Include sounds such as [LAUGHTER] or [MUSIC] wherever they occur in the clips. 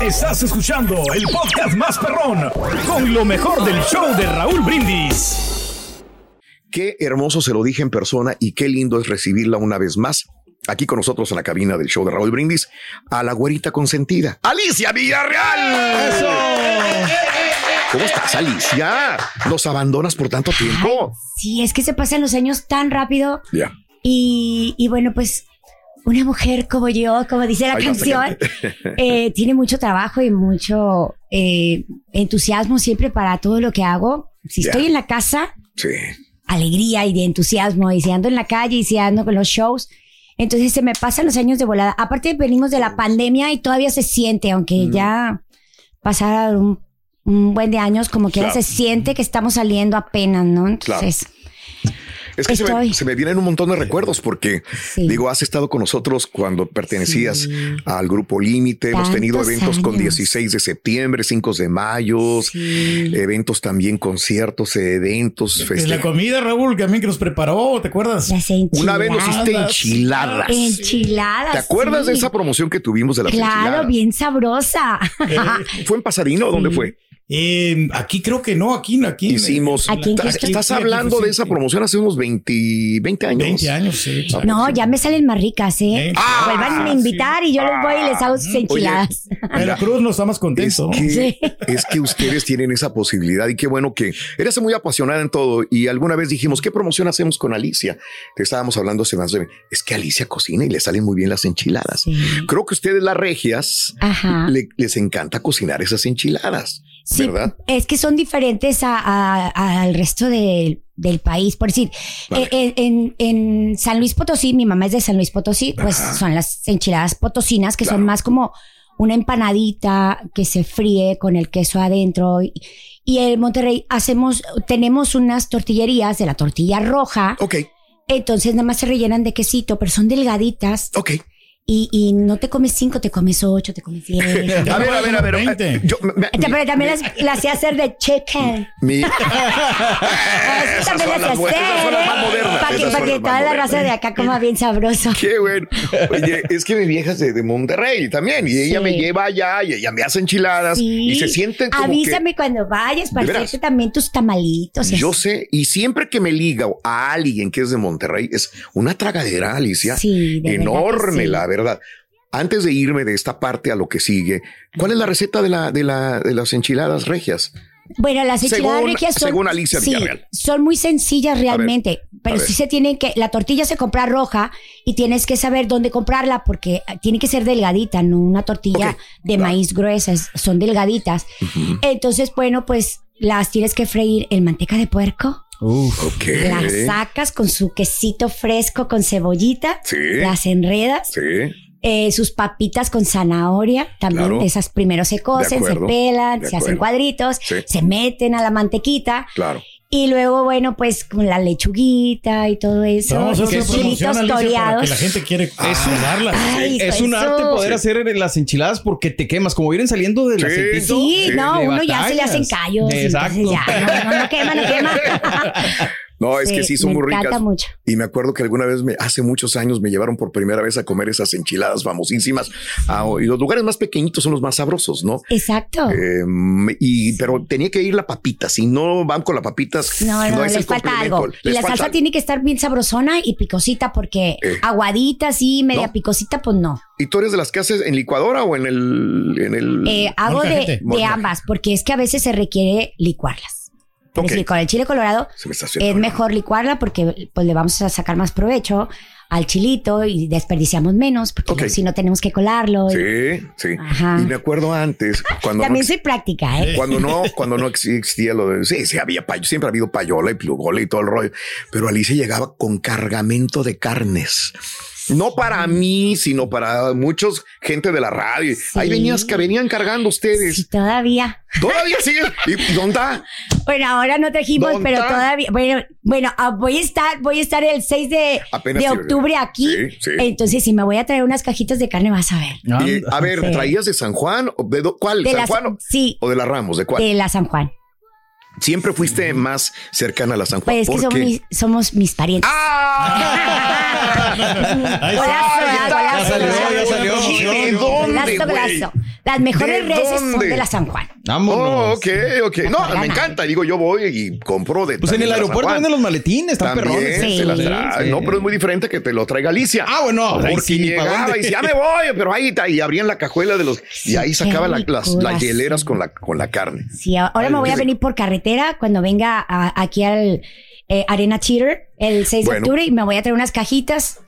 Estás escuchando el podcast más perrón con lo mejor del show de Raúl Brindis. Qué hermoso se lo dije en persona y qué lindo es recibirla una vez más aquí con nosotros en la cabina del show de Raúl Brindis a la güerita consentida, Alicia Villarreal. ¡Eso! ¿Cómo estás, Alicia? ¿Nos abandonas por tanto tiempo? Sí, es que se pasan los años tan rápido. Ya. Y, y bueno, pues una mujer como yo, como dice la Ay, canción, [LAUGHS] eh, tiene mucho trabajo y mucho eh, entusiasmo siempre para todo lo que hago. Si estoy en la casa, Sí. alegría y de entusiasmo. Y si ando en la calle y si ando con los shows. Entonces se me pasan los años de volada. Aparte venimos de la pandemia y todavía se siente, aunque ya pasaron un, un buen de años, como que Claro. se siente que estamos saliendo apenas, ¿no? Entonces, Es que se me, Estoy. se me vienen un montón de recuerdos porque, Sí. digo, has estado con nosotros cuando pertenecías al grupo Límite. Hemos tenido eventos con años. 16 de septiembre, 5 de mayo, eventos también, conciertos, eventos, Es la comida, Raúl, que también que nos preparó, ¿te acuerdas? las Una vez nos hiciste Enchiladas. enchiladas. ¿Te acuerdas de esa promoción que tuvimos de las Claro, enchiladas? bien sabrosa. [LAUGHS] ¿Fue en Pasadena o dónde fue? Eh, aquí creo que no, aquí, aquí. Hicimos. Aquí en Ta- Houston. Estás aquí hablando de esa promoción hace unos 20, 20 años. 20 años, sí. No, ya me salen más ricas, ¿eh? Eh, Vuelvan a ah, invitar y yo les voy y les hago sus Oye, enchiladas. Veracruz no está más Es contento. que, Sí. es que ustedes tienen esa posibilidad y qué bueno que eres muy apasionada en todo. Y alguna vez dijimos, ¿qué promoción hacemos con Alicia? Te estábamos hablando hace más de... Es que Alicia cocina y le salen muy bien las enchiladas. Sí. Creo que ustedes las regias Ajá. le- les encanta cocinar esas enchiladas, Sí, ¿verdad? es que son diferentes a- a- al resto de- del país. Por decir, Vale. eh, en, en San Luis Potosí, mi mamá es de San Luis Potosí, pues son las enchiladas potosinas que Claro. son más como una empanadita que se fríe con el queso adentro. Y, y en Monterrey hacemos, tenemos unas tortillerías de la tortilla roja. Ok, Entonces nada más se rellenan de quesito, pero son delgaditas. ok. Y, y no te comes cinco, te comes ocho, te comes diez. [LAUGHS] A ver, a ver, a ver. 20. eh, Yo, me- me- Pero también las, las sé hacer de chicken. mi- [LAUGHS] [LAUGHS] Esas también las las más modernas, Para que, esas pa' son que toda la raza de acá coma bien sabroso. Qué bueno. Oye, es que mi vieja es de, de Monterrey también y ella Sí. me lleva allá y ella me hace enchiladas Sí. y se sienten como que- Avísame cuando vayas para hacerte también tus tamalitos. Yo así. sé, y siempre que me liga a alguien que es de Monterrey, es una tragadera, Alicia, Sí, de enorme, la verdad. Antes de irme de esta parte a lo que sigue, ¿cuál es la receta de, la, de, la, de las enchiladas regias? Bueno, las enchiladas Según- regias son, según Alicia sí, son muy sencillas realmente, pero sí se tienen que, la tortilla se compra roja y tienes que saber dónde comprarla porque tiene que ser delgadita, no una tortilla de maíz gruesa, es- son delgaditas. Entonces, bueno, pues las tienes que freír en manteca de puerco. Ok. Las sacas con su quesito fresco con cebollita, Sí. las enredas, Sí, eh, sus papitas con zanahoria, también Claro. esas primero se cocen, se pelan, se hacen cuadritos, Sí. se meten a la mantequita claro. Y luego, bueno, pues con la lechuguita y todo eso, Vamos a hacer chilitos Alicia, para que toreados. la gente quiere Es probarlas. Ay, Es de un arte poder hacer las enchiladas porque te quemas. Como vienen saliendo del Sí. aceitito. Sí, Sí, no, de uno ya se le hacen callos. Exacto. ya, no, no, no quema, no quema. [LAUGHS] No, es que sí son me muy encanta ricas. mucho. Y me acuerdo que alguna vez, me, hace muchos años, me llevaron por primera vez a comer esas enchiladas famosísimas. Ah, y los lugares más pequeñitos son los más sabrosos, ¿no? Exacto. Eh, y, Pero tenía que ir la papita. Si no van con la papitas, No, no, es les el falta complemento. algo. Y la falta salsa algo. tiene que estar bien sabrosona y picosita porque Eh. aguadita así, media No. picosita, pues no. ¿Y tú eres de las que haces en licuadora o en el... En el... Eh, hago de, de ambas porque es que a veces se requiere licuarlas. Es decir, con el chile colorado me es mejor licuarla porque pues le vamos a sacar más provecho al chilito y desperdiciamos menos porque si no tenemos que colarlo. Sí, sí. Ajá. Y me acuerdo antes, cuando También no, soy práctica, ¿eh? cuando no, cuando no existía lo de, sí, sí había payo, siempre ha habido payola y plugola y todo el rollo, pero Alicia llegaba con cargamento de carnes. No para mí, sino para muchos gente de la radio. Ahí venías que venían cargando ustedes. Todavía. Todavía sigue. ¿Y dónde está? Bueno, ahora no trajimos, ¿Dónde pero está? todavía. Bueno, bueno, ah, voy a estar, voy a estar el 6 de, Apenas de sí, octubre aquí. Sí, sí. Entonces, si me voy a traer unas cajitas de carne, vas a ver. Y, a ver, Sí. ¿traías de San Juan? ¿O ¿De do- cuál? De ¿San las- Juan o, sí. o de la Ramos? ¿De cuál? De la San Juan. Siempre fuiste más cercana a la San Juan. Pues es que ¿Por somos mis, somos mis parientes. [LAUGHS] Ahí Golazo, está. Ya salió, golazo. ya salió. Las mejores ¿De reses son de la San Juan. Oh, ok, ok. No, me encanta. Digo, yo voy y compro de. Pues en el aeropuerto venden los maletines, están También perrones. se las trae. No, pero es muy diferente que te lo traiga Alicia. Ah, bueno, ahí Porque sí, llegaba dónde. y decía, ya me voy, pero ahí está. Y abrían la cajuela de los. y ahí sacaba la- las, las hieleras con la, con la carne. Sí, ahora me voy a venir por carretera cuando venga a- aquí al eh, Arena Cheater el 6 Bueno. de octubre y me voy a traer unas cajitas.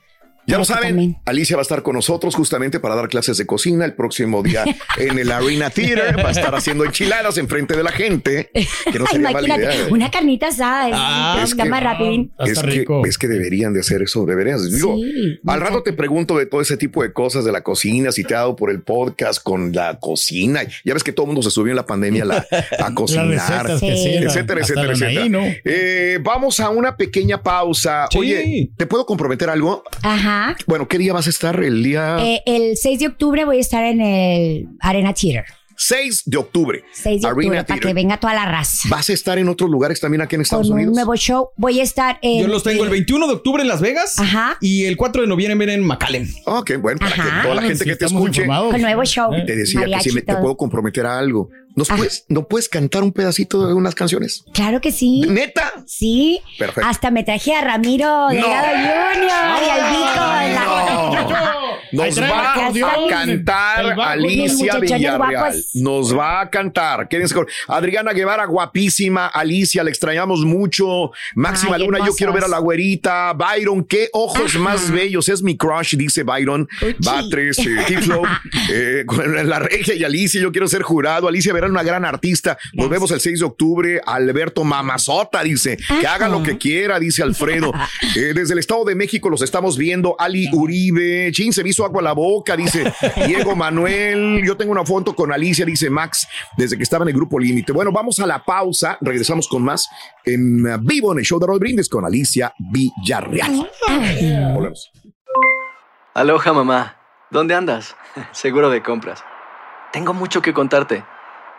Ya lo saben, también. Alicia va a estar con nosotros justamente para dar clases de cocina el próximo día en el Arena Theater. Va a estar haciendo enchiladas enfrente de la gente. Que no sería mala idea. una carnita asada. es- Ah, es que que- más rapidín. Es que, es que deberían de hacer eso, deberías. Digo, Sí, al rato te pregunto de todo ese tipo de cosas de la cocina, si te ha dado por el podcast con la cocina. Ya ves que todo el mundo se subió en la pandemia a, la- a [LAUGHS] cocinar, Sí. etcétera, etcétera, etcétera. Anaí, ¿no? Eh, vamos a una pequeña pausa. Oye, ¿te puedo comprometer algo? Ajá. Bueno, ¿qué día vas a estar? El día Eh, el 6 de octubre voy a estar en el Arena Cheater. 6 de octubre. 6 de Arena octubre, para Theater. que venga toda la raza. ¿Vas a estar en otros lugares también aquí en Estados Con un Unidos? nuevo show. Voy a estar en. Yo los tengo el 21 de octubre en Las Vegas. Ajá. Y el 4 de noviembre en McAllen. Ok, bueno, para Ajá. que toda la Sí, gente que te escuche. informados. Con nuevo show. Te decía que si me, y te puedo comprometer a algo. ¿Nos puedes, ¿No puedes cantar un pedacito de unas canciones? Claro que sí. ¿Neta? Sí. Perfecto. Hasta me traje a Ramiro Delgado Jr. y al Vico. en la- [LAUGHS] Nos va a cantar. Alicia Villarreal. guapos. Nos va a cantar. Quédense con Adriana Guevara, guapísima. Alicia, la extrañamos mucho. Máxima Ay, Luna, yo quiero ver a la güerita. Byron, qué ojos Ajá. más bellos. Es mi crush, dice Byron. Uchi. Batres, eh, Tiflo, [LAUGHS] eh, con la regia y Alicia, yo quiero ser jurado. Alicia Verán, una gran artista. Nos vemos el 6 de octubre. Alberto Mamazota dice que haga lo que quiera, dice Alfredo. [LAUGHS] Eh, desde el Estado de México los estamos viendo. Ali Uribe, Chin, se me hizo agua a la boca, dice [LAUGHS] Diego Manuel. Yo tengo una foto con Alicia, dice Max, desde que estaba en el grupo Límite. Bueno, vamos a la pausa. Regresamos con más en uh, vivo en el show de Roll Brindes con Alicia Villarreal. Volvemos. Aloha mamá, ¿dónde andas? [LAUGHS] Seguro de compras. Tengo mucho que contarte.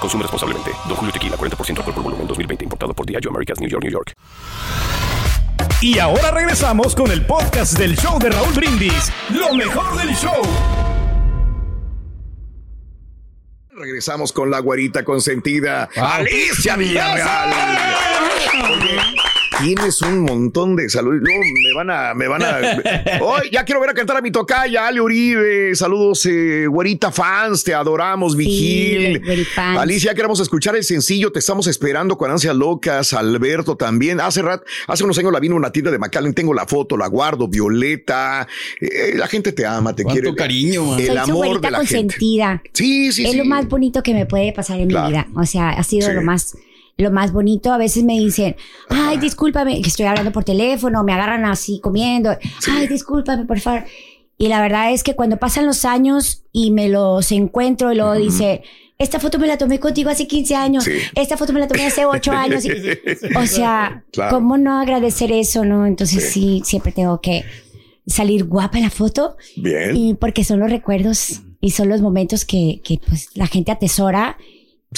Consume responsablemente. Don Julio Tequila, 40% alcohol por volumen, 2020. Importado por Diageo Americas, New York, New York. Y ahora regresamos con el podcast del show de Raúl Brindis. Lo mejor del show. Regresamos con la güerita consentida, Alicia Villarreal. Oye, tienes un montón de salud. Luego me van a, me van a. [LAUGHS] Hoy ya quiero ver a cantar a mi tocaya, Ale Uribe. Saludos, eh, güerita fans, te adoramos, Vigil. güerifans. Alicia, queremos escuchar el sencillo, te estamos esperando con ansias locas. Alberto también. Hace rat, hace unos años la vino una tienda de McAllen, tengo la foto, la guardo, Violeta. Eh, la gente te ama, te Cuánto quiere. cariño, man. El Soy su amor de la gente. consentida. Sí, sí, es sí. lo más bonito que me puede pasar en Claro. mi vida. O sea, ha sido Sí. lo más lo más bonito. A veces me dicen, ay, discúlpame, que estoy hablando por teléfono, me agarran así comiendo. Ay, discúlpame, por favor. Y la verdad es que cuando pasan los años y me los encuentro y luego dice, esta foto me la tomé contigo hace 15 años, Sí. esta foto me la tomé hace 8 [LAUGHS] años. Y- o sea, Claro. ¿cómo no agradecer eso, no? Entonces sí, siempre tengo que salir guapa en la foto Bien. y porque son los recuerdos y son los momentos que, que pues la gente atesora.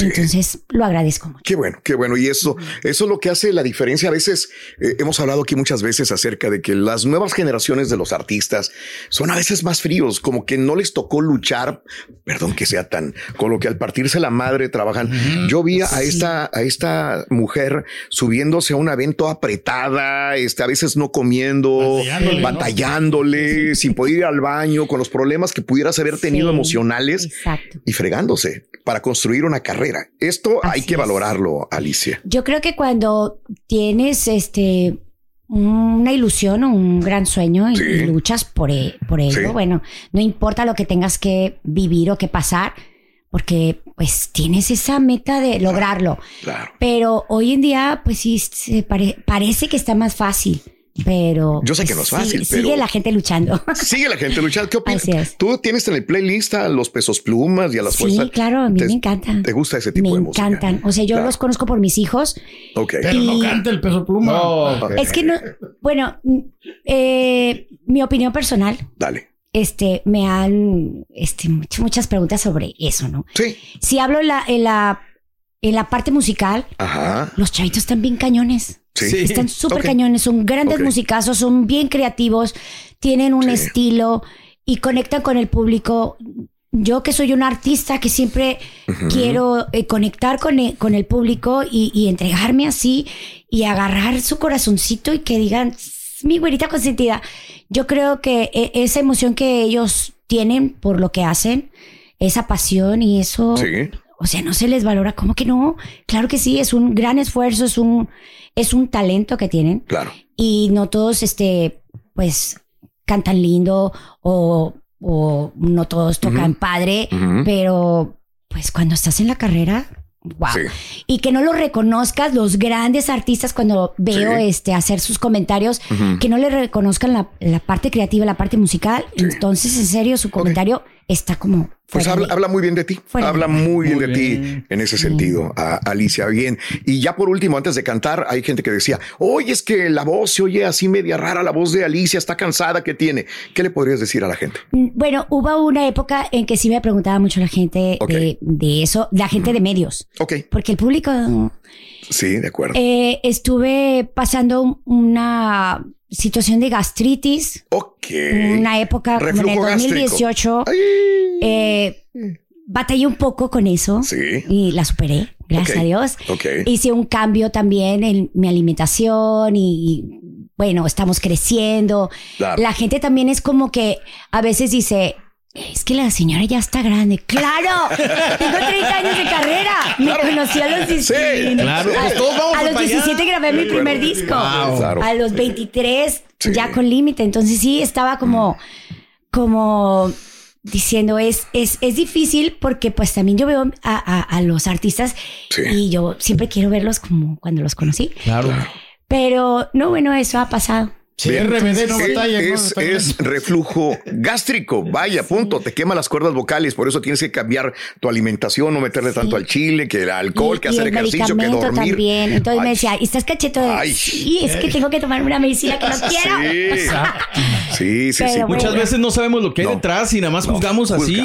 Entonces lo agradezco mucho. Qué bueno, qué bueno. Y eso, eso es lo que hace la diferencia. A veces eh, hemos hablado aquí muchas veces acerca de que las nuevas generaciones de los artistas son a veces más fríos, como que no les tocó luchar, perdón que sea tan, con lo que al partirse la madre trabajan. Yo vi a esta, a esta mujer subiéndose a un evento apretada, este, a veces no comiendo, Batallándole, batallándole, ¿no? sin poder ir al baño, con los problemas que pudieras haber tenido Sí, emocionales Exacto. y fregándose para construir una carrera. Esto hay que es. valorarlo, Alicia. Yo creo que cuando tienes este una ilusión o un gran sueño y, Sí. y luchas por, e- por ello, Sí. bueno, no importa lo que tengas que vivir o que pasar, porque pues tienes esa meta de lograrlo. Claro. Pero hoy en día, pues sí, se pare- parece que está más fácil. Pero Yo sé que no es sí- fácil, sigue pero- la gente luchando. Sigue la gente luchando. ¿Qué opinas? Así es. Tú tienes en el playlist a los pesos plumas y a las Sí, fuerzas. claro, a mí ¿Te- me encantan. ¿Te gusta ese tipo Me de música? encantan. O sea, yo Claro. los conozco por mis hijos. Ok. Pero no Y- canta el peso pluma. No. Es que no, bueno, eh, mi opinión personal, Dale. este, me han, este, muchas preguntas sobre eso, ¿no? Sí. Si hablo en la, en la, en la parte musical, Ajá. los chavitos están bien cañones. Sí. Están súper cañones, son grandes Ok. musicazos, son bien creativos, tienen un Sí. estilo y conectan con el público. Yo que soy una artista que siempre quiero eh, conectar con el, con el público y, y entregarme así y agarrar su corazoncito y que digan, "Es mi güerita consentida. Yo creo que eh, esa emoción que ellos tienen por lo que hacen, esa pasión y eso, Sí. o sea, no se les valora. ¿Cómo que no? Claro que sí, es un gran esfuerzo, es un, es un talento que tienen. Claro. Y no todos, este, pues, cantan lindo o, o no todos tocan padre, pero pues cuando estás en la carrera, wow. Sí. Y que no lo reconozcas los grandes artistas cuando veo Sí. este hacer sus comentarios, que no le reconozcan la, la parte creativa, la parte musical. Sí. Entonces, en serio, su comentario está como Pues habla, de- habla muy bien de ti. Fuera habla de- muy bien Muy de bien. ti en ese sentido, a- Alicia. Bien. Y ya por último, antes de cantar, hay gente que decía, oye, es que la voz se oye así media rara, la voz de Alicia está cansada que tiene. ¿Qué le podrías decir a la gente? Mm, Bueno, hubo una época en que sí me preguntaba mucho la gente de, de eso, la gente de medios, Ok. porque el público Sí, de acuerdo. eh, estuve pasando un- una situación de gastritis, ok. una época como en el Reflujo gástrico. 2018. Ay. eh, batallé un poco con eso Sí. y la superé, gracias a Dios. Ok. Hice un cambio también en mi alimentación y, y, bueno, estamos creciendo. Claro. La gente también es como que a veces dice, es que la señora ya está grande. ¡Claro! Tengo 30 años de carrera. Me conocí a los 17. claro. A, Pues todos vamos a los para allá. 17 grabé mi primer disco. Wow. Claro. A los 23 Sí. ya con límite. Entonces sí, estaba como, como diciendo, es, es, es difícil porque pues también yo veo a, a- a los artistas Sí. y yo siempre quiero verlos como cuando los conocí. Claro. Pero no, bueno, eso ha pasado. Sí, Bien. RBD no Es- batalla. Es, reflujo gástrico. Vaya, punto. Te quema las cuerdas vocales. Por eso tienes que cambiar tu alimentación, no meterle tanto al chile, que el alcohol, Y- que y hacer el ejercicio, que dormir. también. Entonces me decía, ¿y estás cacheto? de Ay. Sí, es que tengo que tomar una medicina que no quiero. Sí, sí, sí. Pero Muchas bueno. veces no sabemos lo que hay No. detrás y nada más No. juzgamos así.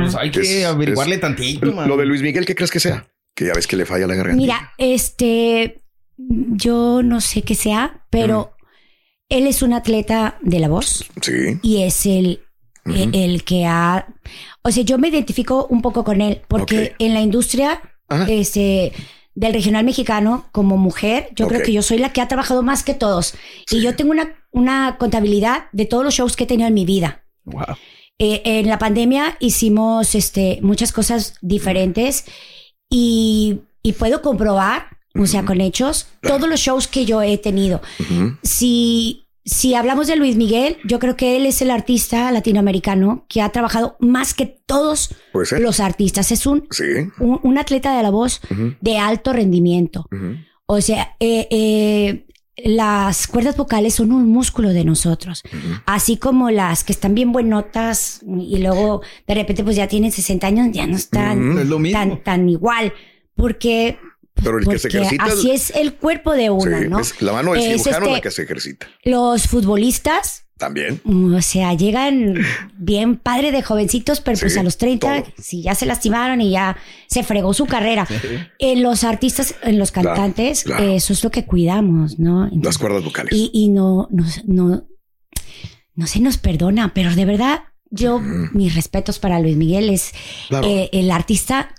Pues, hay que Es- averiguarle es- tantito, man. Lo de Luis Miguel, ¿qué crees que sea? Que ya ves que le falla la garganta. Mira, este, yo no sé qué sea, pero él es un atleta de la voz Sí. y es el, Ujú. el, el que ha, o sea, yo me identifico un poco con él porque en la industria, Ajá. este, del regional mexicano como mujer, yo creo que yo soy la que ha trabajado más que todos. Y yo tengo una, una contabilidad de todos los shows que he tenido en mi vida. Wow. Eh, en la pandemia hicimos este, muchas cosas diferentes y, y puedo comprobar, o sea, con hechos, todos los shows que yo he tenido. Si, si hablamos de Luis Miguel, yo creo que él es el artista latinoamericano que ha trabajado más que todos los artistas. Es un, Sí. un, un atleta de la voz de alto rendimiento. O sea, eh, eh, las cuerdas vocales son un músculo de nosotros. Así como las que están bien buenotas y luego de repente pues ya tienen 60 años, ya no están Ujú. Es lo mismo. tan, tan igual. Porque, Pero el que se ejercita. así es el cuerpo de uno, sí, ¿no? es la mano del Es cirujano este, la que se ejercita. Los futbolistas También. Mm, O sea, llegan bien padre de jovencitos, pero pues Sí, a los 30, todo. si ya se lastimaron y ya se fregó su carrera. En los artistas, en los cantantes, claro. eso es lo que cuidamos, ¿no? Las cuerdas vocales. y, y no, no, no, no se nos perdona, pero de verdad, yo, mis respetos para Luis Miguel, es Claro. eh, el artista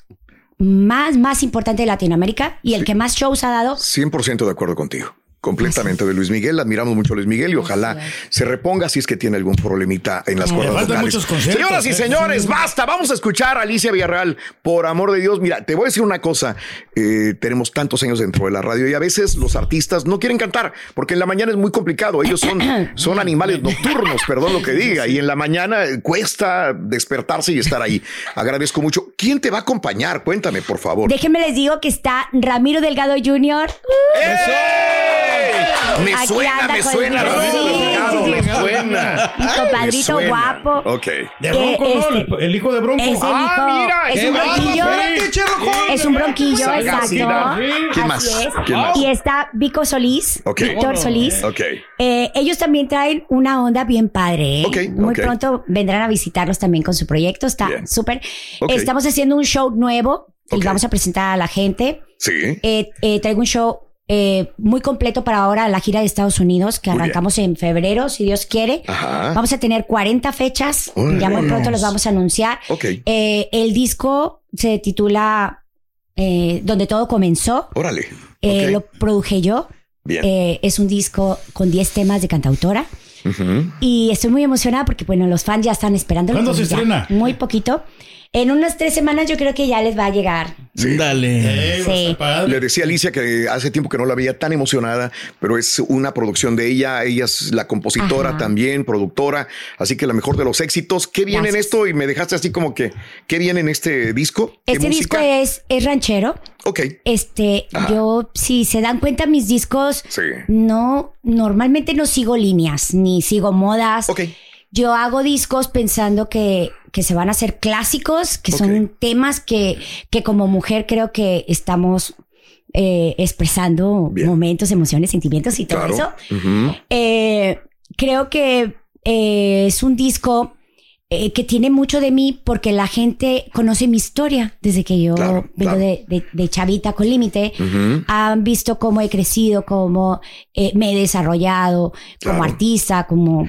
más, más importante de Latinoamérica y el que más shows ha dado. 100% de acuerdo contigo. Completamente de Luis Miguel. Admiramos mucho a Luis Miguel y ojalá se reponga si es que tiene algún problemita en las cuerdas vocales. Señoras y ¿eh? señores, basta. Vamos a escuchar a Alicia Villarreal. Por amor de Dios, mira, te voy a decir una cosa. Eh, tenemos tantos años dentro de la radio y a veces los artistas no quieren cantar porque en la mañana es muy complicado. Ellos son, [COUGHS] son animales nocturnos, perdón lo que diga. Y en la mañana eh, cuesta despertarse y estar ahí. Agradezco mucho. ¿Quién te va a acompañar? Cuéntame, por favor. Déjenme les digo que está Ramiro Delgado Jr. ¡Ey! Me Aquí suena, anda me suena, el- Sí, me suena. Mi compadrito Me suena. guapo. Ok. De Bronco, ¿no? este- El, el hijo de Bronco. Es el Ah, hijo. mira, es un bronquillo. Es un bronquillo, exacto. ¿Quién Así más? es. ¿Quién más? Y está Vico Solís, Ok. Víctor Solís. Ok. Eh, ellos también traen una onda bien padre. ¿eh? Ok, Muy pronto vendrán a visitarlos también con su proyecto. Está súper. Estamos haciendo un show nuevo y vamos a presentar a la gente. Sí. Eh, eh, traigo un show eh, muy completo para ahora, la gira de Estados Unidos, que Muy arrancamos en febrero, si Dios quiere. Ajá. Vamos a tener 40 fechas, ya muy pronto los vamos a anunciar. Ok. Eh, el disco se titula eh, Donde todo comenzó. Órale. Eh. Lo produje yo. Bien. Eh, es un disco con 10 temas de cantautora. Y estoy muy emocionada porque, bueno, los fans ya están esperando. ¿Cuándo se estrena? Muy poquito. En unas tres semanas yo creo que ya les va a llegar. Dale. Eh, Sí. Le decía a Alicia que hace tiempo que no la veía tan emocionada, pero es una producción de ella. Ella es la compositora Ajá. también, productora. Así que la mejor de los éxitos. ¿Qué viene en esto? Y me dejaste así como que, ¿qué viene en este disco? ¿Qué Este disco es, es ranchero. Ok. Este, Ajá. yo, si se dan cuenta, mis discos Sí. no, normalmente no sigo líneas, ni sigo modas. Ok. Yo hago discos pensando que, que se van a hacer clásicos, que son temas que, que como mujer creo que estamos eh, expresando Bien. momentos, emociones, sentimientos y todo Claro. eso. Eh, creo que eh, es un disco eh, que tiene mucho de mí porque la gente conoce mi historia desde que yo Claro, vengo claro. De, de- de chavita con límite. Han visto cómo he crecido, cómo eh, me he desarrollado como Claro. artista, como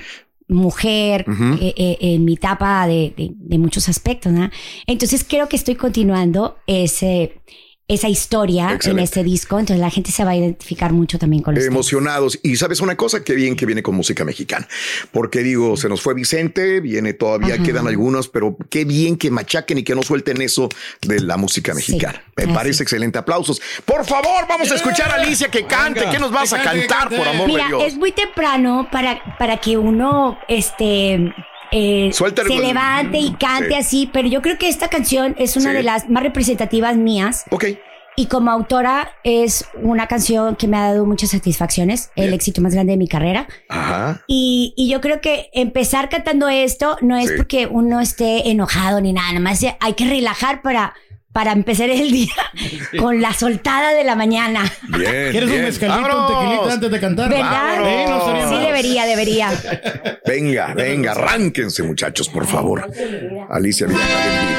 mujer, eh, eh, en mi etapa de, de- de muchos aspectos. ¿no? Entonces creo que estoy continuando ese, esa historia Excelente. en este disco. Entonces la gente se va a identificar mucho también con los temas. emocionados. Y sabes una cosa, qué bien que viene con música mexicana. Porque digo, se nos fue Vicente, viene todavía, Ajá. quedan algunos, pero qué bien que machaquen y que no suelten eso de la música Sí, mexicana. Me así. parece excelente. Aplausos. Por favor, vamos a escuchar a Alicia que cante. Venga. ¿Qué nos vas a cantar, por amor Mira, de Dios? es muy temprano para, para que uno este, eh, se levante y cante Sí. así, pero yo creo que esta canción es una Sí. de las más representativas mías Ok. y como autora es una canción que me ha dado muchas satisfacciones, el éxito más grande de mi carrera. Ajá. Y, y yo creo que empezar cantando esto no es Sí. porque uno esté enojado ni nada, nada más hay que relajar para, para empezar el día [LAUGHS] con la soltada de la mañana. Bien. ¿Quieres bien. un mezcalito, un ¡Vámonos! tequilita antes de cantar? ¿Verdad? Sí, Sí, debería, debería. Venga, venga, arránquense, muchachos, por favor. Alicia Villarreal.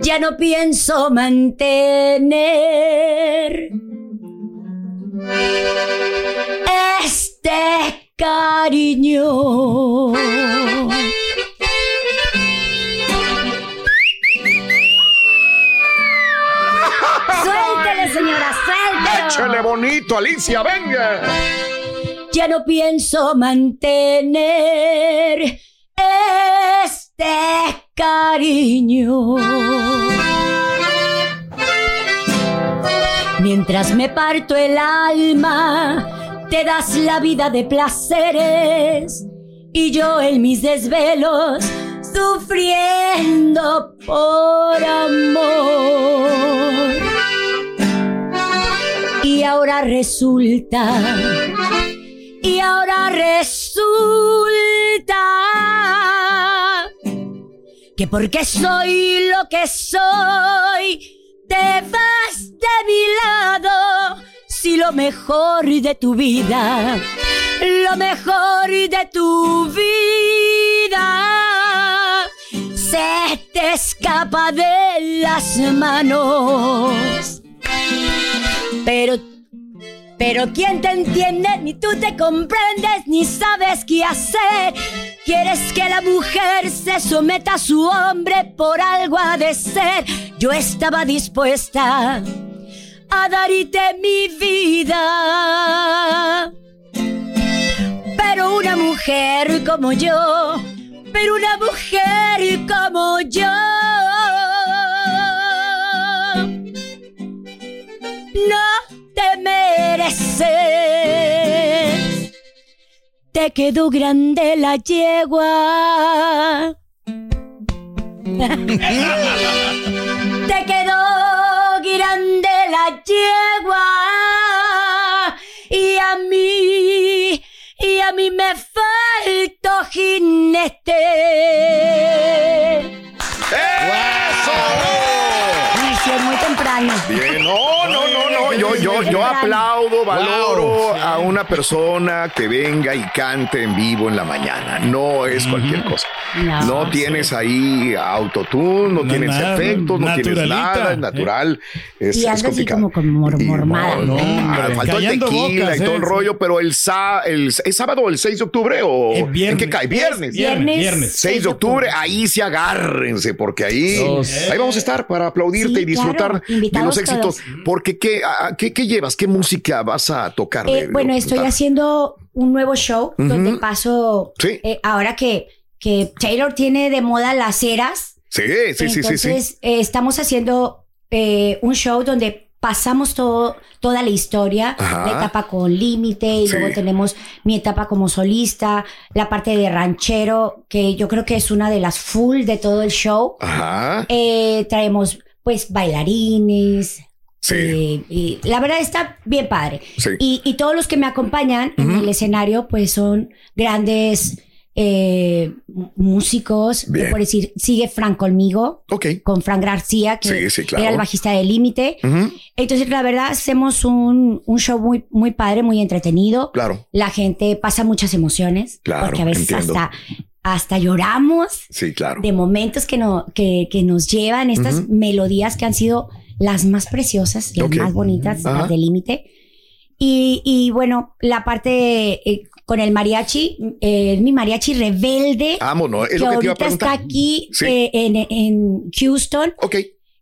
Ya no pienso mantener este cariño. Rapidito, Alicia, venga. Ya no pienso mantener este cariño. Mientras me parto el alma, te das la vida de placeres y yo en mis desvelos sufriendo por amor. Ahora resulta, y ahora resulta que porque soy lo que soy, te vas de mi lado. Si lo mejor de tu vida, lo mejor de tu vida, se te escapa de las manos. Pero pero ¿quién te entiende? Ni tú te comprendes, ni sabes qué hacer. Quieres que la mujer se someta a su hombre por algo ha de ser. Yo estaba dispuesta a darte mi vida. Pero una mujer como yo, pero una mujer como yo. No te mereces. Te quedó grande la yegua. [LAUGHS] te quedó grande la yegua. Y a mí, y a mí me faltó jinete. Yo, yo, yo aplaudo, valoro a una persona que venga y cante en vivo en la mañana. No es cualquier cosa. No. No tienes ahí autotune, no, No, tienes nada, efectos, no tienes nada, es ¿eh? natural. Es, Y es anda así complicado. como con mor- mormada, no, ¿no? ah, faltó el tequila bocas, y todo ¿eh? el rollo, pero el, sa el, ¿es sábado o el 6 de octubre o ¿en qué cae? Viernes. Viernes. Viernes. 6 de octubre, ahí sí agárrense, porque ahí, ahí vamos a estar para aplaudirte Sí, y disfrutar claro, de los éxitos. todos. Porque, ¿qué, a- qué, qué llevas? ¿Qué música vas a tocar? Eh, de bueno, estoy haciendo un nuevo show donde paso. Sí. eh, ahora que, que Taylor tiene de moda las eras. Sí, sí, sí, sí, entonces sí. eh, estamos haciendo eh, un show donde pasamos todo, toda la historia, Ajá. la etapa con límite y Sí. luego tenemos mi etapa como solista, la parte de ranchero, que yo creo que es una de las full de todo el show. Ajá. Eh, traemos pues bailarines. Sí. y la verdad está bien padre. Sí. Y, y todos los que me acompañan en el escenario pues son grandes eh, músicos. Bien. Por decir, sigue Frank conmigo, Ok. con Frank García, que Sí, sí, claro. era el bajista de Límite. Entonces, la verdad, hacemos un, un show muy, muy padre, muy entretenido. Claro. La gente pasa muchas emociones. Claro, Porque a veces entiendo. hasta, hasta lloramos Sí, claro. de momentos que, no, que, que nos llevan estas melodías que han sido las más preciosas, las más bonitas, las de límite. Y, y bueno, la parte eh, con el mariachi, eh, mi mariachi rebelde, Amo, ¿no? Es que lo que te iba a ahorita preguntar. está aquí Sí. eh, en, en Houston. Ok.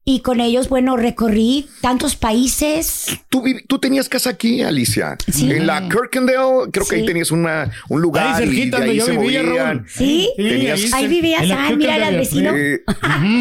Y con ellos, bueno, recorrí tantos países. ¿Tú, tú tenías casa aquí, Alicia. Sí. En la Kirkendale, creo que ahí tenías una, un lugar Ahí y cerquita de ahí se yo vivía, movían. ¿Sí? Tenías- ahí vivías. Ay, mira, al vecino. Eh,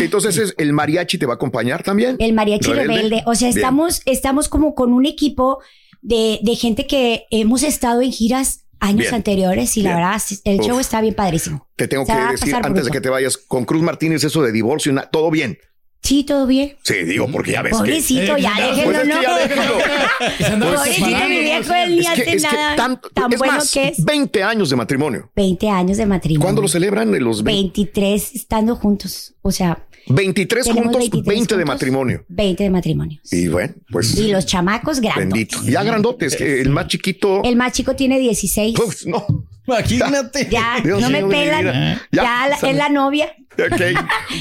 entonces, es- ¿el mariachi te va a acompañar también? El mariachi rebelde. O sea, Bien. estamos, estamos como con un equipo de, de gente que hemos estado en giras años Bien. anteriores y la verdad, el Uf. show está bien padrísimo. Te tengo Se que decir antes de que te vayas con Cruz Martínez eso de divorcio, todo bien. Sí, todo bien. Sí, digo, porque ya ves que... Pobrecito, Eh, ya pues déjenlo, es que no. ya déjenlo. [LAUGHS] Pobrecito, mi ¿no? viejo, él ni hace nada tanto, tan es bueno más, que es. 20 años de matrimonio. 20 años de matrimonio. ¿Cuándo lo celebran? De los 20 23 estando juntos. O sea, 23 tenemos juntos, 23 20 de juntos, matrimonio. 20 de matrimonio. Y bueno, pues Y los chamacos grandes. bendito. Ya grandotes, el más chiquito... El más chico tiene 16. Uf, no. Imagínate. Ya, Dios no me pelan. vida. Ya, Ya, la- sale. es la novia. Ok.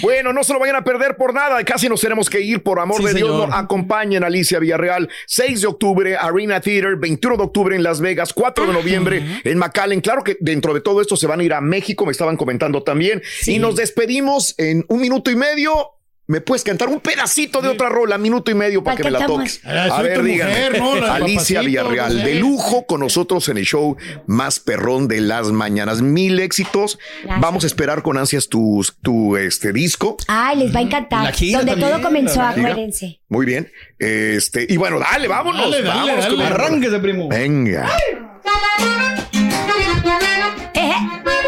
Bueno, no se lo vayan a perder por nada. Casi nos tenemos que ir. Por amor Sí, de Dios, no acompañen a Alicia Villarreal. 6 de octubre, Arena Theater. 21 de octubre en Las Vegas. 4 de noviembre en McAllen. Claro que dentro de todo esto se van a ir a México. Me estaban comentando también. Y nos despedimos en un minuto y medio. ¿Me puedes cantar un pedacito de otra rola, minuto y medio para que me la toques? Ah, A ver, díganme. Alicia Villarreal, de lujo con nosotros en el show más perrón de las mañanas. Mil éxitos. Gracias. Vamos a esperar con ansias tu, tu este, disco. Ay, les va a encantar. Donde todo comenzó, acuérdense. Muy bien. Este, y bueno, dale, vámonos. Dale, dale, vámonos dale. Arránquese, primo. Venga. Eh.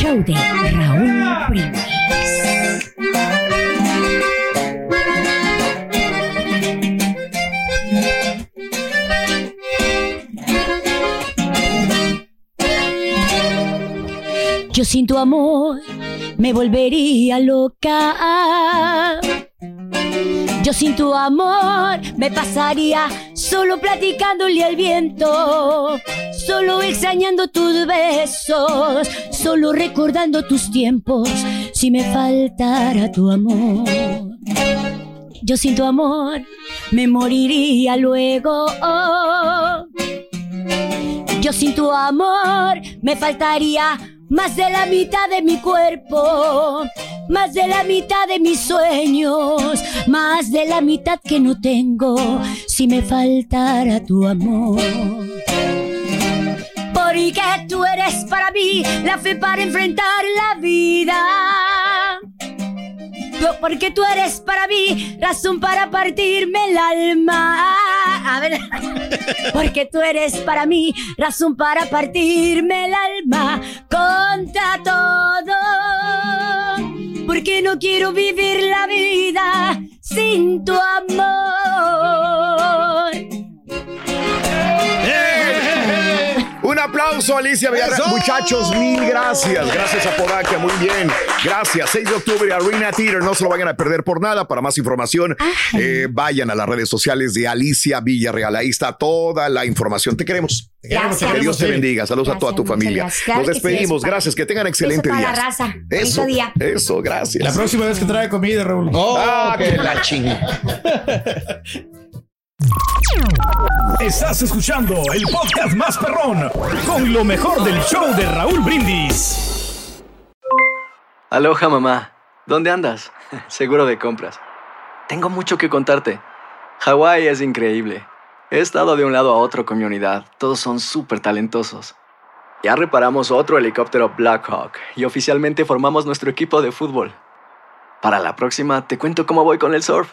Show de Raúl. Yo sin tu amor me volvería loca. Yo sin tu amor me pasaría solo platicándole al viento, solo extrañando tus besos, solo recordando tus tiempos, si me faltara tu amor. Yo sin tu amor me moriría luego. Yo sin tu amor me faltaría más de la mitad de mi cuerpo, más de la mitad de mis sueños, más de la mitad que no tengo si me faltara tu amor. Porque tú eres para mí la fe para enfrentar la vida. Porque tú eres para mí razón para partirme el alma. A ver. [LAUGHS] Porque tú eres para mí razón para partirme el alma contra todo. Porque no quiero vivir la vida sin tu amor. Aplauso, Alicia Villarreal. Muchachos, mil gracias. Gracias a Podaca, muy bien. Gracias. 6 de octubre, Arena Theater. No se lo vayan a perder por nada. Para más información, eh, vayan a las redes sociales de Alicia Villarreal. Ahí está toda la información. Te queremos. Gracias. Que Dios te bendiga. Saludos a toda tu familia. gracias. Claro Nos sí, despedimos. gracias. Que tengan excelente Eso día. la raza. Eso, Bonito día. eso, gracias. La próxima vez que trae comida, Raúl. Ah, que la chinga. [LAUGHS] Estás escuchando el podcast más perrón con lo mejor del show de Raúl Brindis. Aloha mamá, ¿dónde andas? [LAUGHS] Seguro de compras. Tengo mucho que contarte. Hawái es increíble. He estado de un lado a otro con mi unidad. Todos son súper talentosos. Ya reparamos otro helicóptero Blackhawk y oficialmente formamos nuestro equipo de fútbol. Para la próxima te cuento cómo voy con el surf